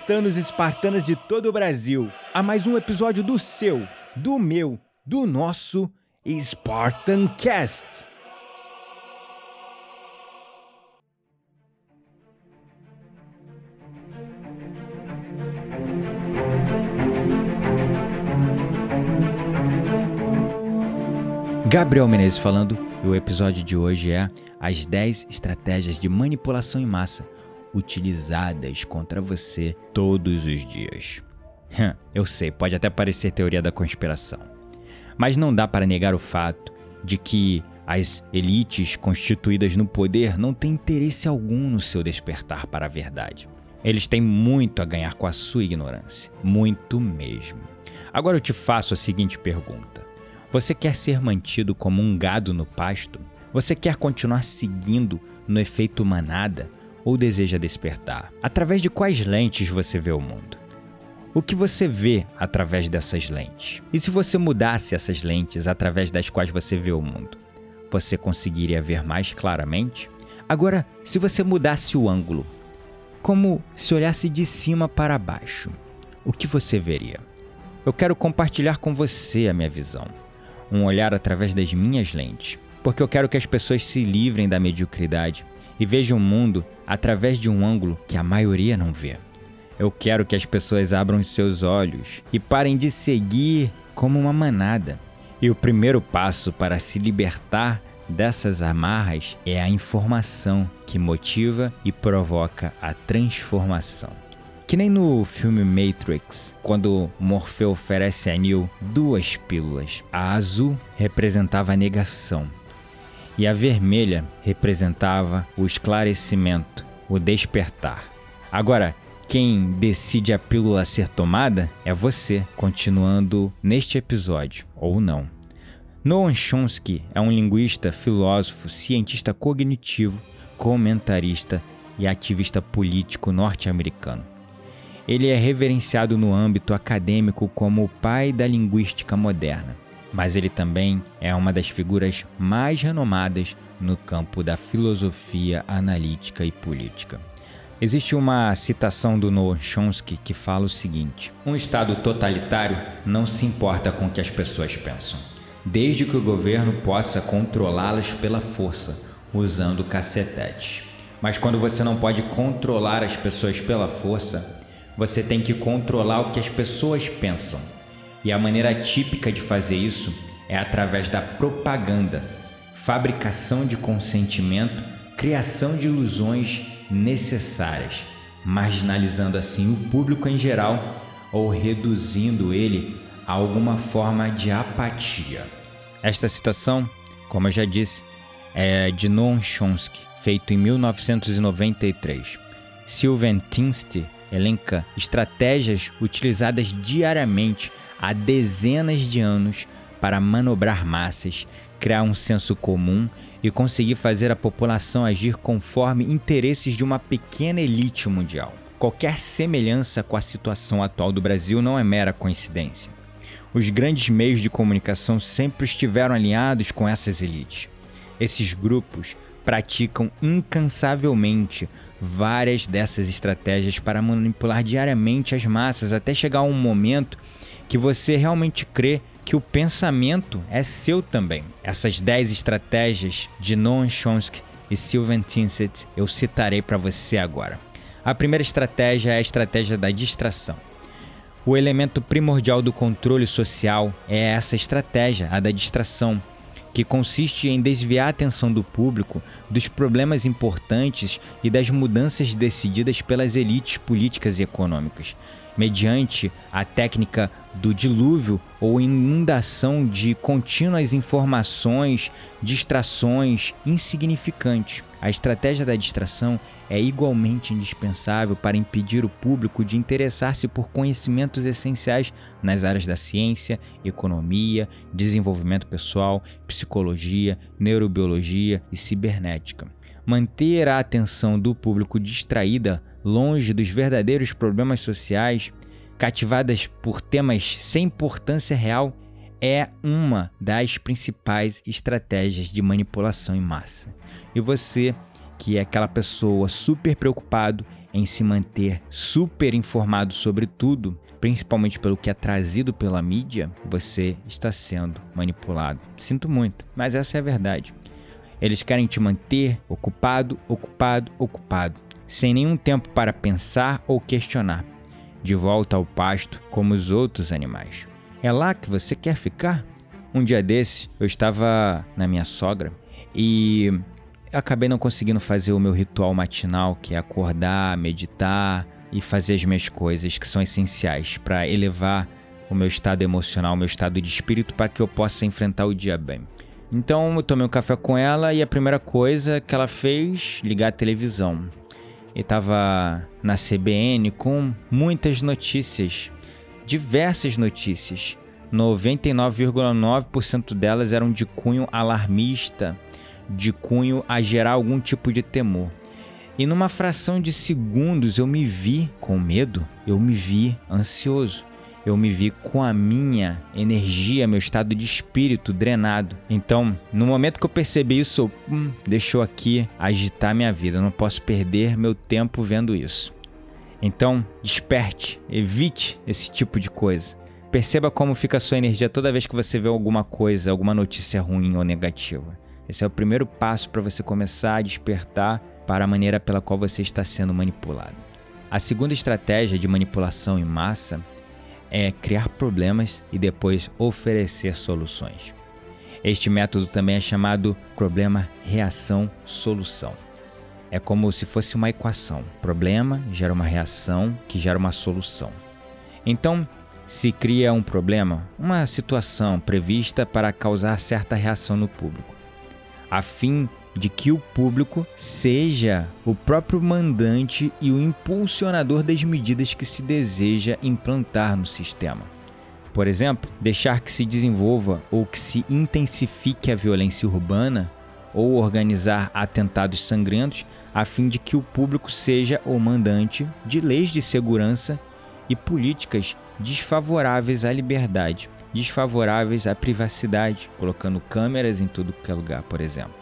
Espartanos e espartanas de todo o Brasil, a mais um episódio do seu, do meu, do nosso Spartan Cast. Gabriel Menezes falando, e o episódio de hoje é as 10 estratégias de manipulação em massa utilizadas contra você todos os dias. Eu sei, pode até parecer teoria da conspiração, mas não dá para negar o fato de que as elites constituídas no poder não têm interesse algum no seu despertar para a verdade. Eles têm muito a ganhar com a sua ignorância, muito mesmo. Agora eu te faço a seguinte pergunta: Você quer ser mantido como um gado no pasto? Você quer continuar seguindo no efeito manada ou deseja despertar? Através de quais lentes você vê o mundo? O que você vê através dessas lentes? E se você mudasse essas lentes através das quais você vê o mundo? Você conseguiria ver mais claramente? Agora, se você mudasse o ângulo, como se olhasse de cima para baixo, o que você veria? Eu quero compartilhar com você a minha visão, um olhar através das minhas lentes, porque eu quero que as pessoas se livrem da mediocridade e vejam o mundo através de um ângulo que a maioria não vê. Eu quero que as pessoas abram seus olhos e parem de seguir como uma manada. E o primeiro passo para se libertar dessas amarras é a informação que motiva e provoca a transformação. Que nem no filme Matrix, quando Morfeu oferece a Neo duas pílulas. A azul representava a negação e a vermelha representava o esclarecimento, o despertar. Agora, quem decide a pílula ser tomada é você, continuando neste episódio, ou não. Noam Chomsky é um linguista, filósofo, cientista cognitivo, comentarista e ativista político norte-americano. Ele é reverenciado no âmbito acadêmico como o pai da linguística moderna, mas ele também é uma das figuras mais renomadas no campo da filosofia analítica e política. Existe uma citação do Noam Chomsky que fala o seguinte: Um Estado totalitário não se importa com o que as pessoas pensam, desde que o governo possa controlá-las pela força, usando cacetetes. Mas quando você não pode controlar as pessoas pela força, você tem que controlar o que as pessoas pensam. E a maneira típica de fazer isso é através da propaganda, fabricação de consentimento, criação de ilusões necessárias, marginalizando assim o público em geral ou reduzindo ele a alguma forma de apatia. Esta citação, como eu já disse, é de Noam Chomsky, feito em 1993. Sylvan Tinste elenca estratégias utilizadas diariamente há dezenas de anos para manobrar massas, criar um senso comum e conseguir fazer a população agir conforme interesses de uma pequena elite mundial. Qualquer semelhança com a situação atual do Brasil não é mera coincidência. Os grandes meios de comunicação sempre estiveram alinhados com essas elites. Esses grupos praticam incansavelmente várias dessas estratégias para manipular diariamente as massas até chegar a um momento que você realmente crê que o pensamento é seu também. Essas 10 estratégias de Noam Chomsky e Sylvan Tinset eu citarei para você agora. A primeira estratégia é a estratégia da distração. O elemento primordial do controle social é essa estratégia, a da distração, que consiste em desviar a atenção do público dos problemas importantes e das mudanças decididas pelas elites políticas e econômicas. Mediante a técnica do dilúvio ou inundação de contínuas informações, distrações insignificantes. A estratégia da distração é igualmente indispensável para impedir o público de interessar-se por conhecimentos essenciais nas áreas da ciência, economia, desenvolvimento pessoal, psicologia, neurobiologia e cibernética. Manter a atenção do público distraída longe dos verdadeiros problemas sociais, cativadas por temas sem importância real, é uma das principais estratégias de manipulação em massa. E você, que é aquela pessoa super preocupado em se manter super informado sobre tudo, principalmente pelo que é trazido pela mídia, você está sendo manipulado. Sinto muito, mas essa é a verdade. Eles querem te manter ocupado, ocupado, ocupado sem nenhum tempo para pensar ou questionar, de volta ao pasto como os outros animais. É lá que você quer ficar? Um dia desse, eu estava na minha sogra e acabei não conseguindo fazer o meu ritual matinal, que é acordar, meditar e fazer as minhas coisas que são essenciais para elevar o meu estado emocional, o meu estado de espírito para que eu possa enfrentar o dia bem. Então eu tomei um café com ela e a primeira coisa que ela fez, ligar a televisão e estava na CBN com muitas notícias, diversas notícias. 99,9% delas eram de cunho alarmista, de cunho a gerar algum tipo de temor. E numa fração de segundos eu me vi com medo, eu me vi ansioso eu me vi com a minha energia, meu estado de espírito drenado. Então, no momento que eu percebi isso, hum, deixou aqui agitar minha vida. Eu não posso perder meu tempo vendo isso. Então, desperte, evite esse tipo de coisa. Perceba como fica a sua energia toda vez que você vê alguma coisa, alguma notícia ruim ou negativa. Esse é o primeiro passo para você começar a despertar para a maneira pela qual você está sendo manipulado. A segunda estratégia de manipulação em massa é criar problemas e depois oferecer soluções. Este método também é chamado problema-reação-solução. É como se fosse uma equação. Problema gera uma reação que gera uma solução. Então, se cria um problema, uma situação prevista para causar certa reação no público, a fim de que o público seja o próprio mandante e o impulsionador das medidas que se deseja implantar no sistema. Por exemplo, deixar que se desenvolva ou que se intensifique a violência urbana ou organizar atentados sangrentos a fim de que o público seja o mandante de leis de segurança e políticas desfavoráveis à liberdade, desfavoráveis à privacidade, colocando câmeras em tudo que é lugar, por exemplo.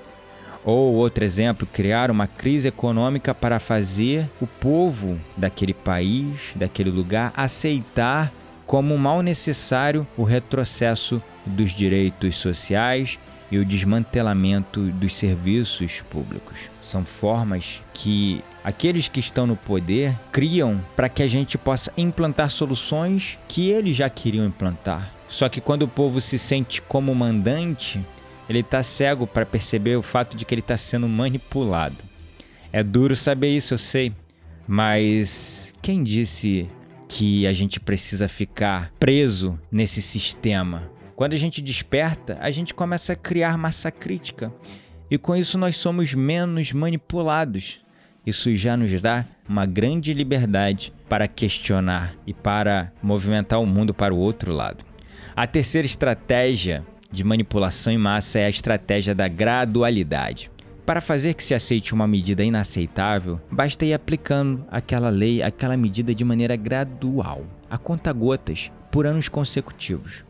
Ou outro exemplo, criar uma crise econômica para fazer o povo daquele país, daquele lugar, aceitar como mal necessário o retrocesso dos direitos sociais e o desmantelamento dos serviços públicos. São formas que aqueles que estão no poder criam para que a gente possa implantar soluções que eles já queriam implantar. Só que quando o povo se sente como mandante, ele tá cego para perceber o fato de que ele está sendo manipulado. É duro saber isso, eu sei, mas quem disse que a gente precisa ficar preso nesse sistema? Quando a gente desperta, a gente começa a criar massa crítica. E com isso nós somos menos manipulados. Isso já nos dá uma grande liberdade para questionar e para movimentar o mundo para o outro lado. A terceira estratégia de manipulação em massa é a estratégia da gradualidade. Para fazer que se aceite uma medida inaceitável, basta ir aplicando aquela lei, aquela medida de maneira gradual, a conta-gotas, por anos consecutivos.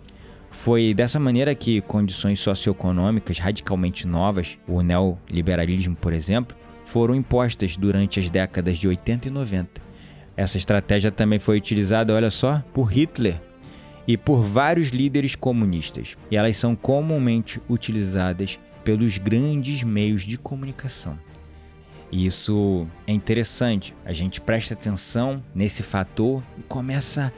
Foi dessa maneira que condições socioeconômicas radicalmente novas, o neoliberalismo, por exemplo, foram impostas durante as décadas de 80 e 90. Essa estratégia também foi utilizada, olha só, por Hitler e por vários líderes comunistas, e elas são comumente utilizadas pelos grandes meios de comunicação. E isso é interessante, a gente presta atenção nesse fator e começa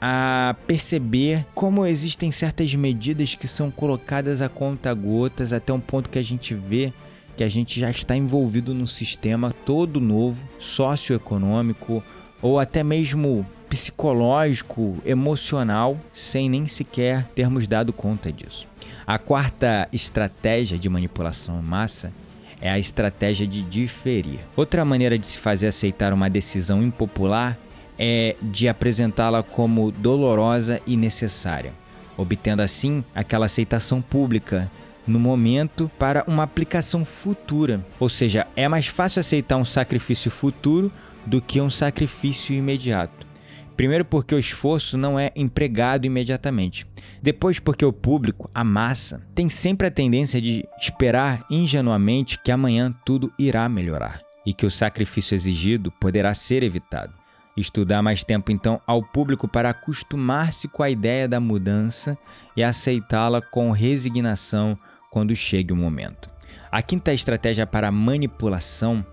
a perceber como existem certas medidas que são colocadas a conta gotas até um ponto que a gente vê que a gente já está envolvido num sistema todo novo, socioeconômico, ou até mesmo psicológico, emocional, sem nem sequer termos dado conta disso. A quarta estratégia de manipulação em massa é a estratégia de diferir. Outra maneira de se fazer aceitar uma decisão impopular é de apresentá-la como dolorosa e necessária, obtendo assim aquela aceitação pública no momento para uma aplicação futura. Ou seja, é mais fácil aceitar um sacrifício futuro do que um sacrifício imediato. Primeiro, porque o esforço não é empregado imediatamente. Depois, porque o público, a massa, tem sempre a tendência de esperar ingenuamente que amanhã tudo irá melhorar e que o sacrifício exigido poderá ser evitado. Estudar mais tempo, então, ao público para acostumar-se com a ideia da mudança e aceitá-la com resignação quando chegue o momento. A quinta estratégia para manipulação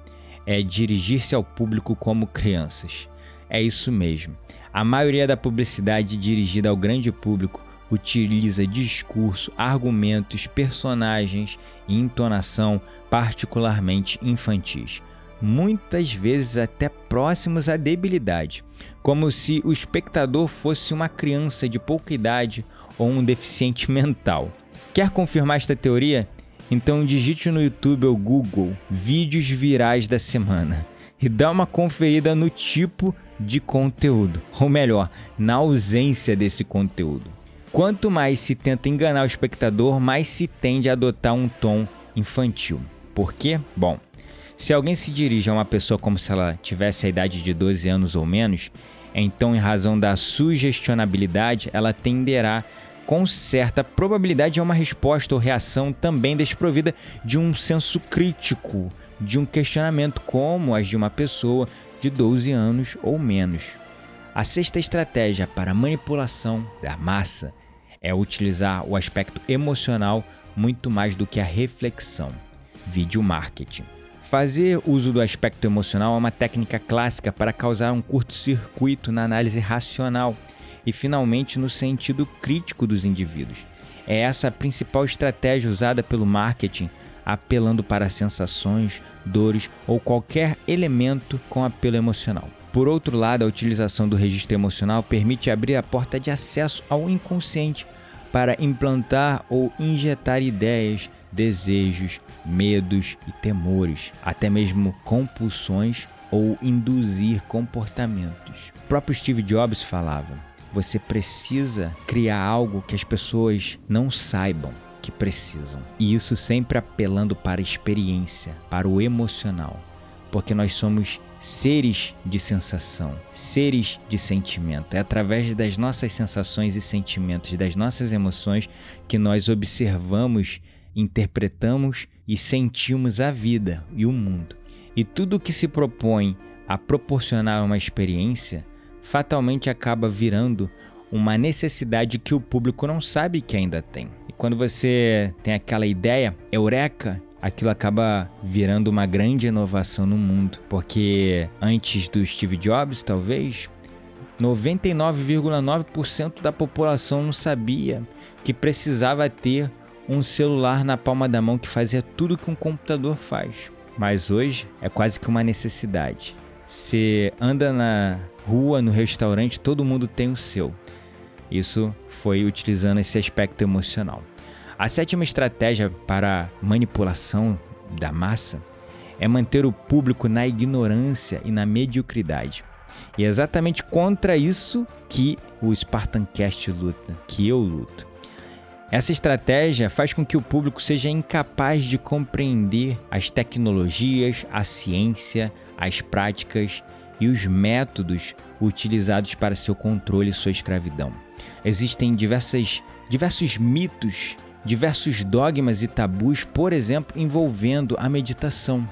é dirigir-se ao público como crianças. É isso mesmo. A maioria da publicidade dirigida ao grande público utiliza discurso, argumentos, personagens e entonação particularmente infantis, muitas vezes até próximos à debilidade, como se o espectador fosse uma criança de pouca idade ou um deficiente mental. Quer confirmar esta teoria? Então digite no YouTube ou Google vídeos virais da semana e dá uma conferida no tipo de conteúdo, ou melhor, na ausência desse conteúdo. Quanto mais se tenta enganar o espectador, mais se tende a adotar um tom infantil. Por quê? Bom, se alguém se dirige a uma pessoa como se ela tivesse a idade de 12 anos ou menos, então, em razão da sugestionabilidade, ela tenderá com certa probabilidade a uma resposta ou reação também desprovida de um senso crítico, de um questionamento, como as de uma pessoa de 12 anos ou menos. A sexta estratégia para manipulação da massa é utilizar o aspecto emocional muito mais do que a reflexão. Vídeo marketing. Fazer uso do aspecto emocional é uma técnica clássica para causar um curto-circuito na análise racional e, finalmente, no sentido crítico dos indivíduos. É essa a principal estratégia usada pelo marketing, apelando para sensações, dores ou qualquer elemento com apelo emocional. Por outro lado, a utilização do registro emocional permite abrir a porta de acesso ao inconsciente para implantar ou injetar ideias, desejos, medos e temores, até mesmo compulsões ou induzir comportamentos. O próprio Steve Jobs falava: você precisa criar algo que as pessoas não saibam que precisam. E isso sempre apelando para a experiência, para o emocional, porque nós somos seres de sensação, seres de sentimento. É através das nossas sensações e sentimentos, das nossas emoções, que nós observamos, interpretamos e sentimos a vida e o mundo. E tudo que se propõe a proporcionar uma experiência fatalmente acaba virando uma necessidade que o público não sabe que ainda tem. E quando você tem aquela ideia, eureka, aquilo acaba virando uma grande inovação no mundo, porque antes do Steve Jobs, talvez 99,9% da população não sabia que precisava ter um celular na palma da mão que fazia tudo que um computador faz. Mas hoje é quase que uma necessidade. Você anda na rua, no restaurante, todo mundo tem o seu. Isso foi utilizando esse aspecto emocional. A sétima estratégia para manipulação da massa é manter o público na ignorância e na mediocridade. E é exatamente contra isso que o Spartancast luta, que eu luto. Essa estratégia faz com que o público seja incapaz de compreender as tecnologias, a ciência, as práticas e os métodos utilizados para seu controle e sua escravidão. Existem diversas, diversos mitos, diversos dogmas e tabus, por exemplo, envolvendo a meditação.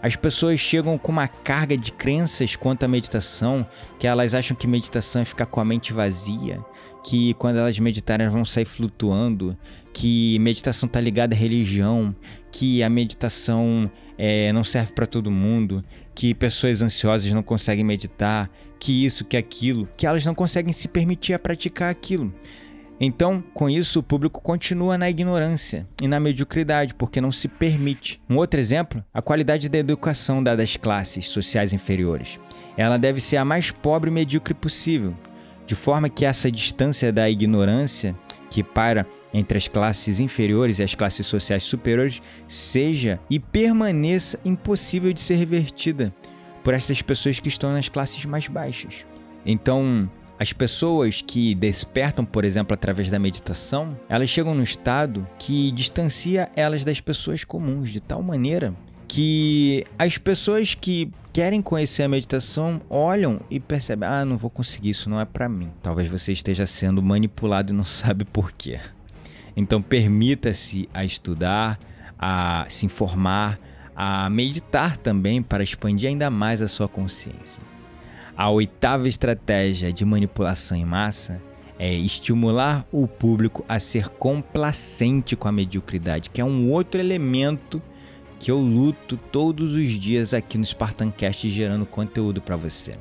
As pessoas chegam com uma carga de crenças quanto à meditação, que elas acham que meditação é ficar com a mente vazia, que quando elas meditarem elas vão sair flutuando, que meditação está ligada à religião, que a meditação é, não serve para todo mundo, que pessoas ansiosas não conseguem meditar, que isso, que aquilo, que elas não conseguem se permitir a praticar aquilo. Então, com isso, o público continua na ignorância e na mediocridade, porque não se permite. Um outro exemplo, a qualidade da educação dada às classes sociais inferiores. Ela deve ser a mais pobre e medíocre possível, de forma que essa distância da ignorância que para entre as classes inferiores e as classes sociais superiores seja e permaneça impossível de ser revertida por essas pessoas que estão nas classes mais baixas. Então, as pessoas que despertam, por exemplo, através da meditação, elas chegam no estado que distancia elas das pessoas comuns, de tal maneira que as pessoas que querem conhecer a meditação olham e percebem: ah, não vou conseguir, isso não é para mim. Talvez você esteja sendo manipulado e não sabe por quê. Então, permita-se a estudar, a se informar, a meditar também para expandir ainda mais a sua consciência. A oitava estratégia de manipulação em massa é estimular o público a ser complacente com a mediocridade, que é um outro elemento que eu luto todos os dias aqui no Spartancast gerando conteúdo para você.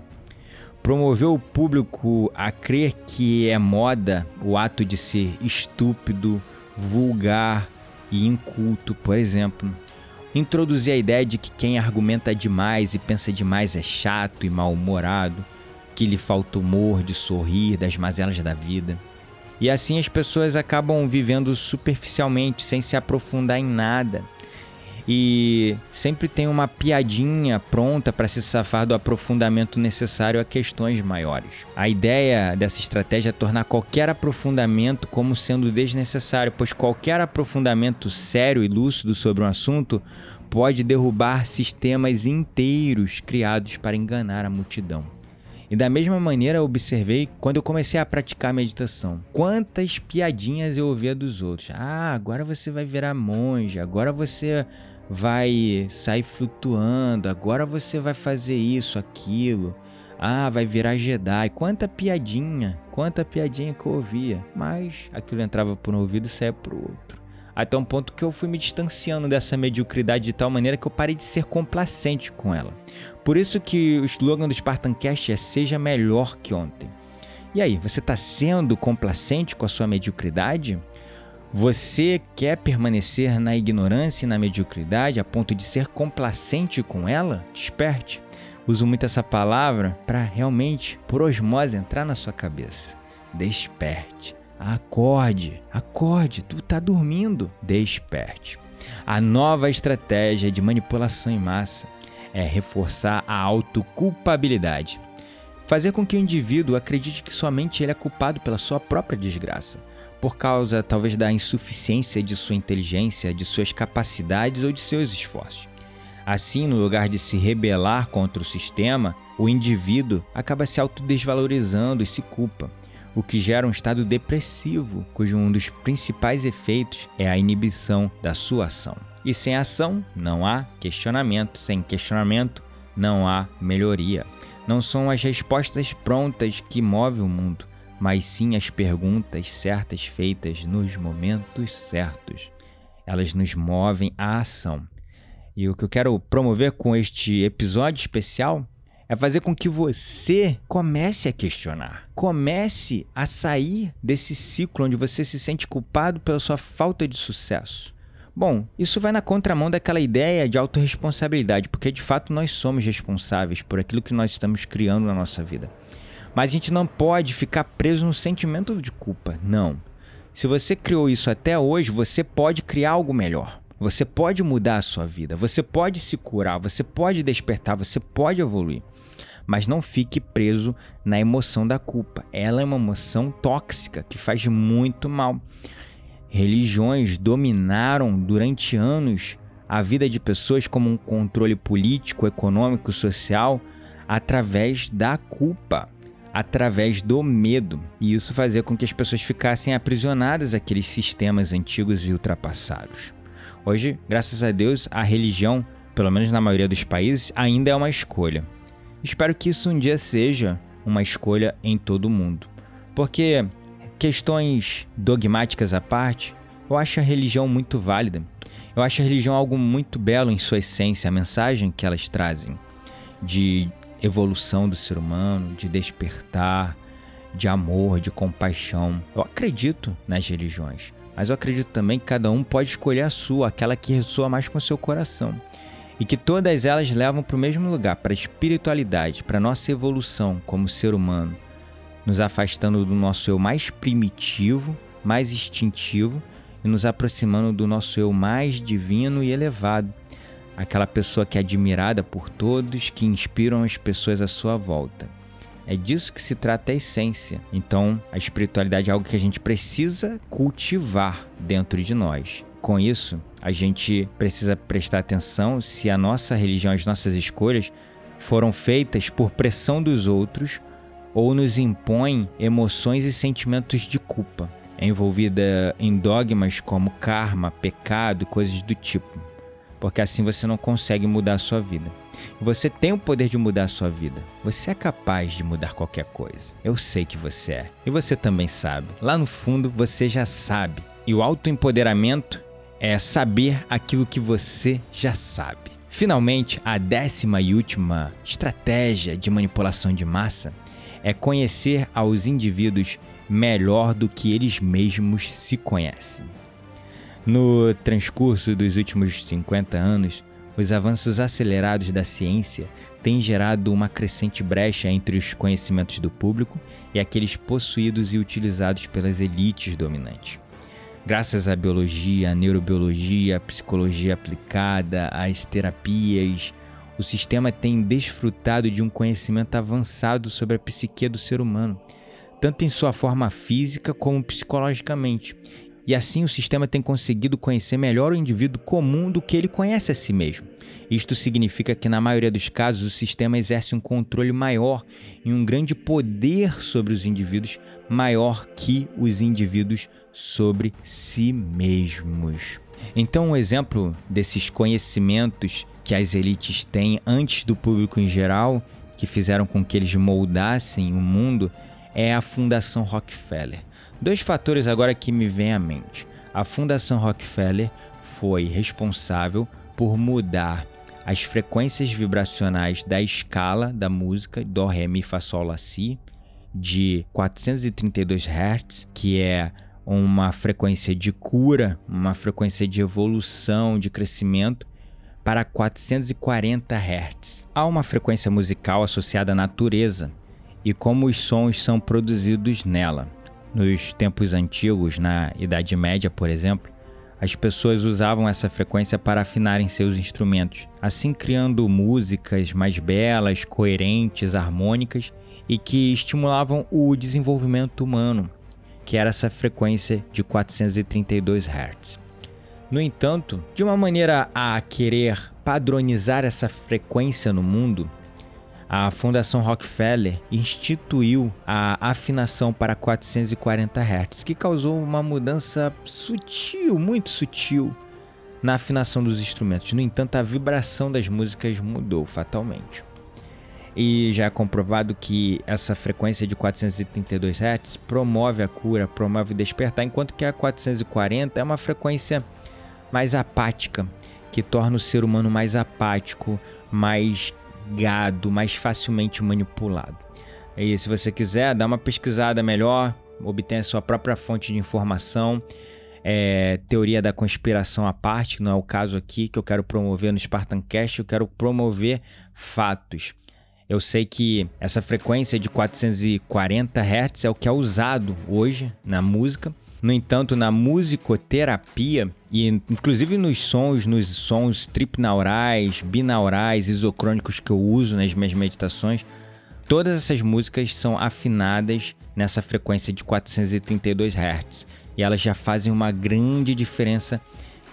Promover o público a crer que é moda o ato de ser estúpido, vulgar e inculto, por exemplo, introduzir a ideia de que quem argumenta demais e pensa demais é chato e mal-humorado, que lhe falta humor de sorrir das mazelas da vida. E assim as pessoas acabam vivendo superficialmente, sem se aprofundar em nada e sempre tem uma piadinha pronta para se safar do aprofundamento necessário a questões maiores. A ideia dessa estratégia é tornar qualquer aprofundamento como sendo desnecessário, pois qualquer aprofundamento sério e lúcido sobre um assunto pode derrubar sistemas inteiros criados para enganar a multidão. E da mesma maneira observei quando eu comecei a praticar meditação. Quantas piadinhas eu ouvia dos outros. Ah, agora você vai virar monge, agora você vai sair flutuando, agora você vai fazer isso, aquilo. Ah, vai virar Jedi. Quanta piadinha, quanta piadinha que eu ouvia. Mas aquilo entrava por um ouvido e saía por outro. Até um ponto que eu fui me distanciando dessa mediocridade de tal maneira que eu parei de ser complacente com ela. Por isso que o slogan do Spartancast é Seja melhor que ontem. E aí, você está sendo complacente com a sua mediocridade? Você quer permanecer na ignorância e na mediocridade a ponto de ser complacente com ela? Desperte. Uso muito essa palavra para realmente, por osmose, entrar na sua cabeça. Desperte. Acorde, acorde, tu está dormindo. Desperte. A nova estratégia de manipulação em massa é reforçar a autoculpabilidade. Fazer com que o indivíduo acredite que somente ele é culpado pela sua própria desgraça por causa talvez da insuficiência de sua inteligência, de suas capacidades ou de seus esforços. Assim, no lugar de se rebelar contra o sistema, o indivíduo acaba se autodesvalorizando e se culpa, o que gera um estado depressivo, cujo um dos principais efeitos é a inibição da sua ação. E sem ação não há questionamento, sem questionamento não há melhoria. Não são as respostas prontas que movem o mundo, mas sim as perguntas certas feitas nos momentos certos. Elas nos movem à ação. E o que eu quero promover com este episódio especial é fazer com que você comece a questionar, comece a sair desse ciclo onde você se sente culpado pela sua falta de sucesso. Bom, isso vai na contramão daquela ideia de autorresponsabilidade, porque de fato nós somos responsáveis por aquilo que nós estamos criando na nossa vida. Mas a gente não pode ficar preso no sentimento de culpa. Não. Se você criou isso até hoje, você pode criar algo melhor. Você pode mudar a sua vida, você pode se curar, você pode despertar, você pode evoluir. Mas não fique preso na emoção da culpa. Ela é uma emoção tóxica que faz muito mal. Religiões dominaram durante anos a vida de pessoas como um controle político, econômico, social através da culpa através do medo. E isso fazia com que as pessoas ficassem aprisionadas àqueles sistemas antigos e ultrapassados. Hoje, graças a Deus, a religião, pelo menos na maioria dos países, ainda é uma escolha. Espero que isso um dia seja uma escolha em todo o mundo. Porque questões dogmáticas à parte, eu acho a religião muito válida. Eu acho a religião algo muito belo em sua essência, a mensagem que elas trazem de evolução do ser humano, de despertar, de amor, de compaixão. Eu acredito nas religiões, mas eu acredito também que cada um pode escolher a sua, aquela que ressoa mais com o seu coração. E que todas elas levam para o mesmo lugar, para a espiritualidade, para a nossa evolução como ser humano, nos afastando do nosso eu mais primitivo, mais instintivo e nos aproximando do nosso eu mais divino e elevado, aquela pessoa que é admirada por todos, que inspiram as pessoas à sua volta. É disso que se trata a essência. Então, a espiritualidade é algo que a gente precisa cultivar dentro de nós. Com isso, a gente precisa prestar atenção se a nossa religião, as nossas escolhas foram feitas por pressão dos outros ou nos impõem emoções e sentimentos de culpa. É envolvida em dogmas como karma, pecado e coisas do tipo. Porque assim você não consegue mudar a sua vida. Você tem o poder de mudar a sua vida. Você é capaz de mudar qualquer coisa. Eu sei que você é. E você também sabe. Lá no fundo, você já sabe. E o autoempoderamento é saber aquilo que você já sabe. Finalmente, a décima e última estratégia de manipulação de massa é conhecer aos indivíduos melhor do que eles mesmos se conhecem. No transcurso dos últimos 50 anos, os avanços acelerados da ciência têm gerado uma crescente brecha entre os conhecimentos do público e aqueles possuídos e utilizados pelas elites dominantes. Graças à biologia, à neurobiologia, à psicologia aplicada, às terapias, o sistema tem desfrutado de um conhecimento avançado sobre a psique do ser humano, tanto em sua forma física como psicologicamente, e assim o sistema tem conseguido conhecer melhor o indivíduo comum do que ele conhece a si mesmo. Isto significa que, na maioria dos casos, o sistema exerce um controle maior e um grande poder sobre os indivíduos, maior que os indivíduos sobre si mesmos. Então, um exemplo desses conhecimentos que as elites têm antes do público em geral, que fizeram com que eles moldassem o mundo, é a Fundação Rockefeller. Dois fatores agora que me vêm à mente. A Fundação Rockefeller foi responsável por mudar as frequências vibracionais da escala da música do ré mi fá sol lá si de 432 Hz, que é uma frequência de cura, uma frequência de evolução, de crescimento, para 440 Hz. Há uma frequência musical associada à natureza e como os sons são produzidos nela. Nos tempos antigos, na Idade Média, por exemplo, as pessoas usavam essa frequência para afinarem seus instrumentos, assim criando músicas mais belas, coerentes, harmônicas e que estimulavam o desenvolvimento humano, que era essa frequência de 432 Hz. No entanto, de uma maneira a querer padronizar essa frequência no mundo, a Fundação Rockefeller instituiu a afinação para 440 Hz, que causou uma mudança sutil, muito sutil, na afinação dos instrumentos. No entanto, a vibração das músicas mudou fatalmente. E já é comprovado que essa frequência de 432 Hz promove a cura, promove o despertar, enquanto que a 440 é uma frequência mais apática, que torna o ser humano mais apático, mais mais facilmente manipulado. E se você quiser dar uma pesquisada melhor, obtenha sua própria fonte de informação. É, teoria da conspiração à parte, não é o caso aqui que eu quero promover no Spartancast, eu quero promover fatos. Eu sei que essa frequência de 440 Hz é o que é usado hoje na música no entanto, na musicoterapia e inclusive nos sons, nos sons tripnaurais, binaurais, isocrônicos que eu uso nas minhas meditações, todas essas músicas são afinadas nessa frequência de 432 Hz e elas já fazem uma grande diferença,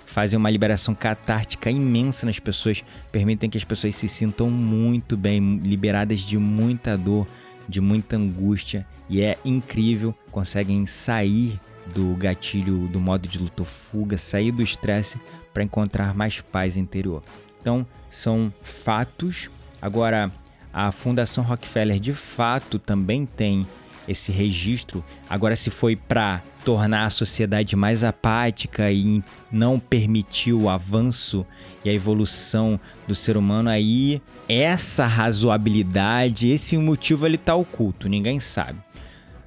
fazem uma liberação catártica imensa nas pessoas, permitem que as pessoas se sintam muito bem, liberadas de muita dor, de muita angústia e é incrível, conseguem sair do gatilho do modo de luta fuga, sair do estresse para encontrar mais paz interior. Então, são fatos. Agora, a Fundação Rockefeller de fato também tem esse registro. Agora, se foi para tornar a sociedade mais apática e não permitir o avanço e a evolução do ser humano, aí essa razoabilidade, esse motivo ele está oculto, ninguém sabe.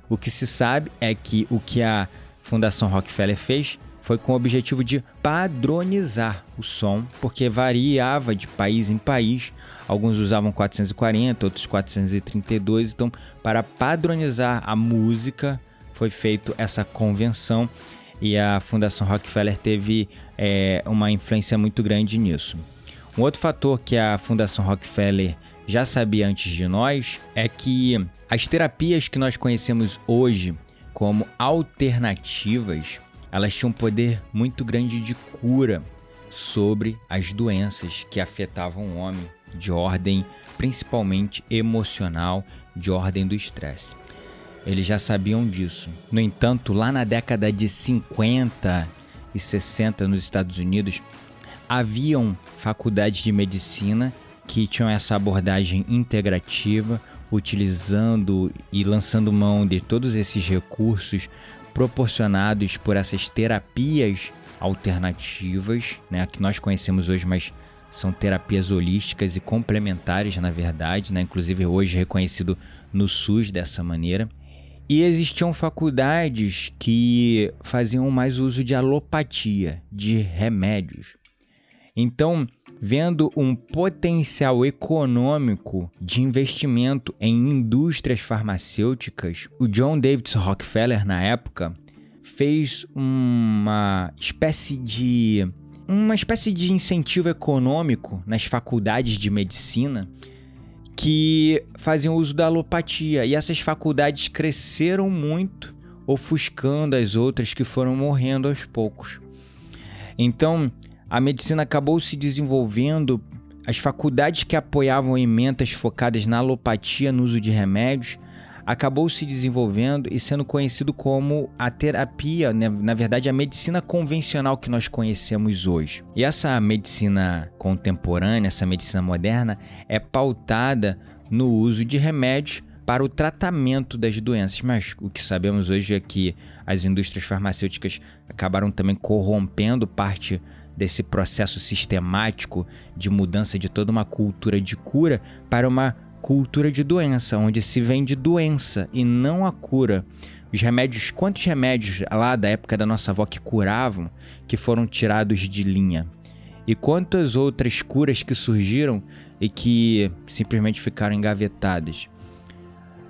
O que se sabe é que o que a Fundação Rockefeller fez foi com o objetivo de padronizar o som, porque variava de país em país. Alguns usavam 440, outros 432. Então, para padronizar a música, foi feita essa convenção e a Fundação Rockefeller teve é, uma influência muito grande nisso. Um outro fator que a Fundação Rockefeller já sabia antes de nós é que as terapias que nós conhecemos hoje como alternativas, elas tinham poder muito grande de cura sobre as doenças que afetavam o homem, de ordem principalmente emocional, de ordem do estresse. Eles já sabiam disso. No entanto, lá na década de 50 e 60 nos Estados Unidos, haviam faculdades de medicina que tinham essa abordagem integrativa, utilizando e lançando mão de todos esses recursos proporcionados por essas terapias alternativas, né, que nós conhecemos hoje, mas são terapias holísticas e complementares, na verdade, né, inclusive hoje reconhecido no SUS dessa maneira. E existiam faculdades que faziam mais uso de alopatia, de remédios. Então, vendo um potencial econômico de investimento em indústrias farmacêuticas, o John David Rockefeller, na época, fez uma espécie de uma espécie de incentivo econômico nas faculdades de medicina que faziam uso da alopatia e essas faculdades cresceram muito, ofuscando as outras que foram morrendo aos poucos. Então, a medicina acabou se desenvolvendo, as faculdades que apoiavam emendas focadas na alopatia no uso de remédios acabou se desenvolvendo e sendo conhecido como a terapia, né? na verdade, a medicina convencional que nós conhecemos hoje. E essa medicina contemporânea, essa medicina moderna, é pautada no uso de remédios para o tratamento das doenças. Mas o que sabemos hoje é que as indústrias farmacêuticas acabaram também corrompendo parte desse processo sistemático de mudança de toda uma cultura de cura para uma cultura de doença, onde se vende doença e não a cura. Os remédios, quantos remédios lá da época da nossa avó que curavam, que foram tirados de linha? E quantas outras curas que surgiram e que simplesmente ficaram engavetadas?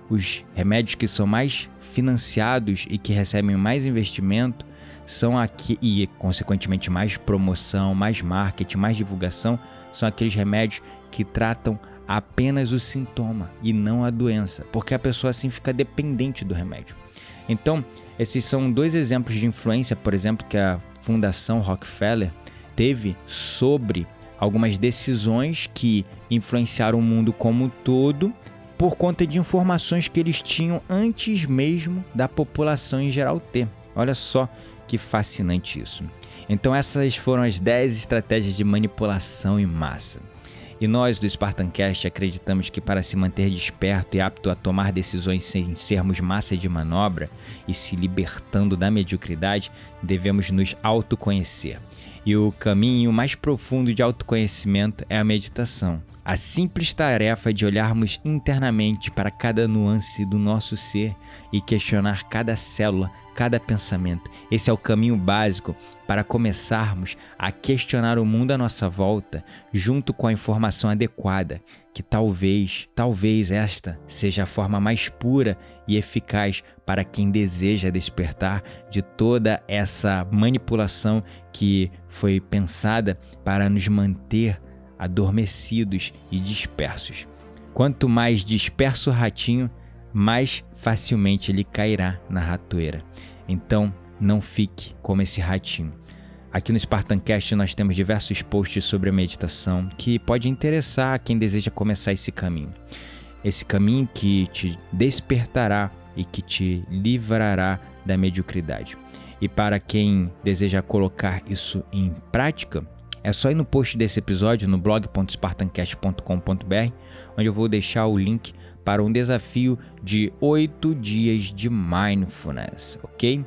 Os remédios que são mais financiados e que recebem mais investimento são aqui e consequentemente mais promoção, mais marketing, mais divulgação, são aqueles remédios que tratam apenas o sintoma e não a doença, porque a pessoa assim fica dependente do remédio. Então, esses são dois exemplos de influência, por exemplo, que a Fundação Rockefeller teve sobre algumas decisões que influenciaram o mundo como um todo por conta de informações que eles tinham antes mesmo da população em geral ter. Olha só que fascinante isso. Então, essas foram as 10 estratégias de manipulação em massa. E nós do Spartancast acreditamos que para se manter desperto e apto a tomar decisões sem sermos massa de manobra e se libertando da mediocridade, devemos nos autoconhecer. E o caminho mais profundo de autoconhecimento é a meditação. A simples tarefa de olharmos internamente para cada nuance do nosso ser e questionar cada célula, cada pensamento. Esse é o caminho básico para começarmos a questionar o mundo à nossa volta, junto com a informação adequada, que talvez, talvez esta seja a forma mais pura e eficaz para quem deseja despertar de toda essa manipulação que foi pensada para nos manter adormecidos e dispersos. Quanto mais disperso o ratinho, mais facilmente ele cairá na ratoeira. Então, não fique como esse ratinho. Aqui no Spartancast nós temos diversos posts sobre a meditação que pode interessar a quem deseja começar esse caminho. Esse caminho que te despertará e que te livrará da mediocridade. E para quem deseja colocar isso em prática, é só ir no post desse episódio no blog.spartancast.com.br, onde eu vou deixar o link para um desafio de 8 dias de mindfulness, ok?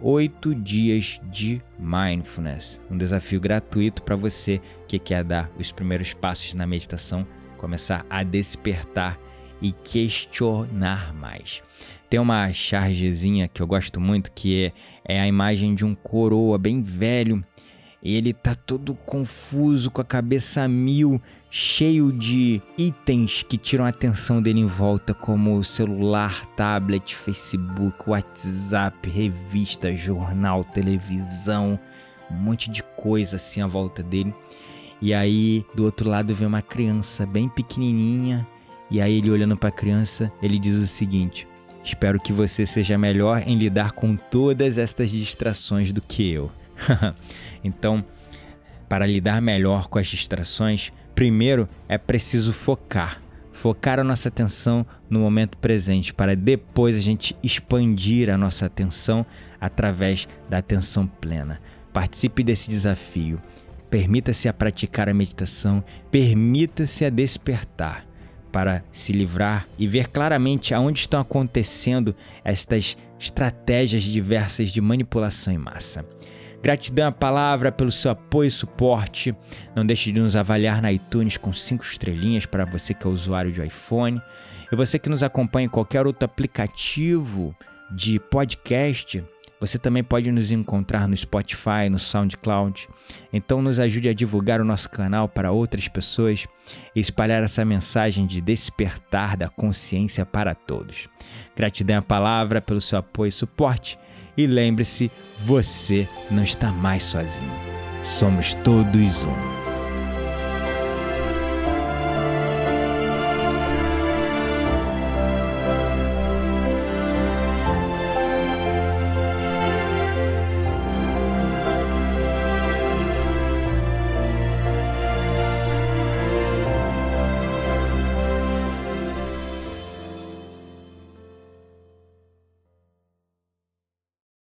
8 dias de mindfulness, um desafio gratuito para você que quer dar os primeiros passos na meditação, começar a despertar e questionar mais. Tem uma chargezinha que eu gosto muito que é, é a imagem de um coroa bem velho. Ele tá todo confuso, com a cabeça a mil, cheio de itens que tiram a atenção dele em volta, como celular, tablet, Facebook, WhatsApp, revista, jornal, televisão, um monte de coisa assim à volta dele. E aí, do outro lado, vem uma criança bem pequenininha. E aí, ele olhando para a criança, ele diz o seguinte: Espero que você seja melhor em lidar com todas estas distrações do que eu. então, para lidar melhor com as distrações, primeiro é preciso focar. Focar a nossa atenção no momento presente, para depois a gente expandir a nossa atenção através da atenção plena. Participe desse desafio. Permita-se a praticar a meditação, permita-se a despertar para se livrar e ver claramente aonde estão acontecendo estas estratégias diversas de manipulação em massa. Gratidão à palavra pelo seu apoio e suporte. Não deixe de nos avaliar na iTunes com 5 estrelinhas para você que é usuário de iPhone. E você que nos acompanha em qualquer outro aplicativo de podcast, você também pode nos encontrar no Spotify, no SoundCloud. Então nos ajude a divulgar o nosso canal para outras pessoas e espalhar essa mensagem de despertar da consciência para todos. Gratidão à palavra pelo seu apoio e suporte. E lembre-se, você não está mais sozinho. Somos todos um.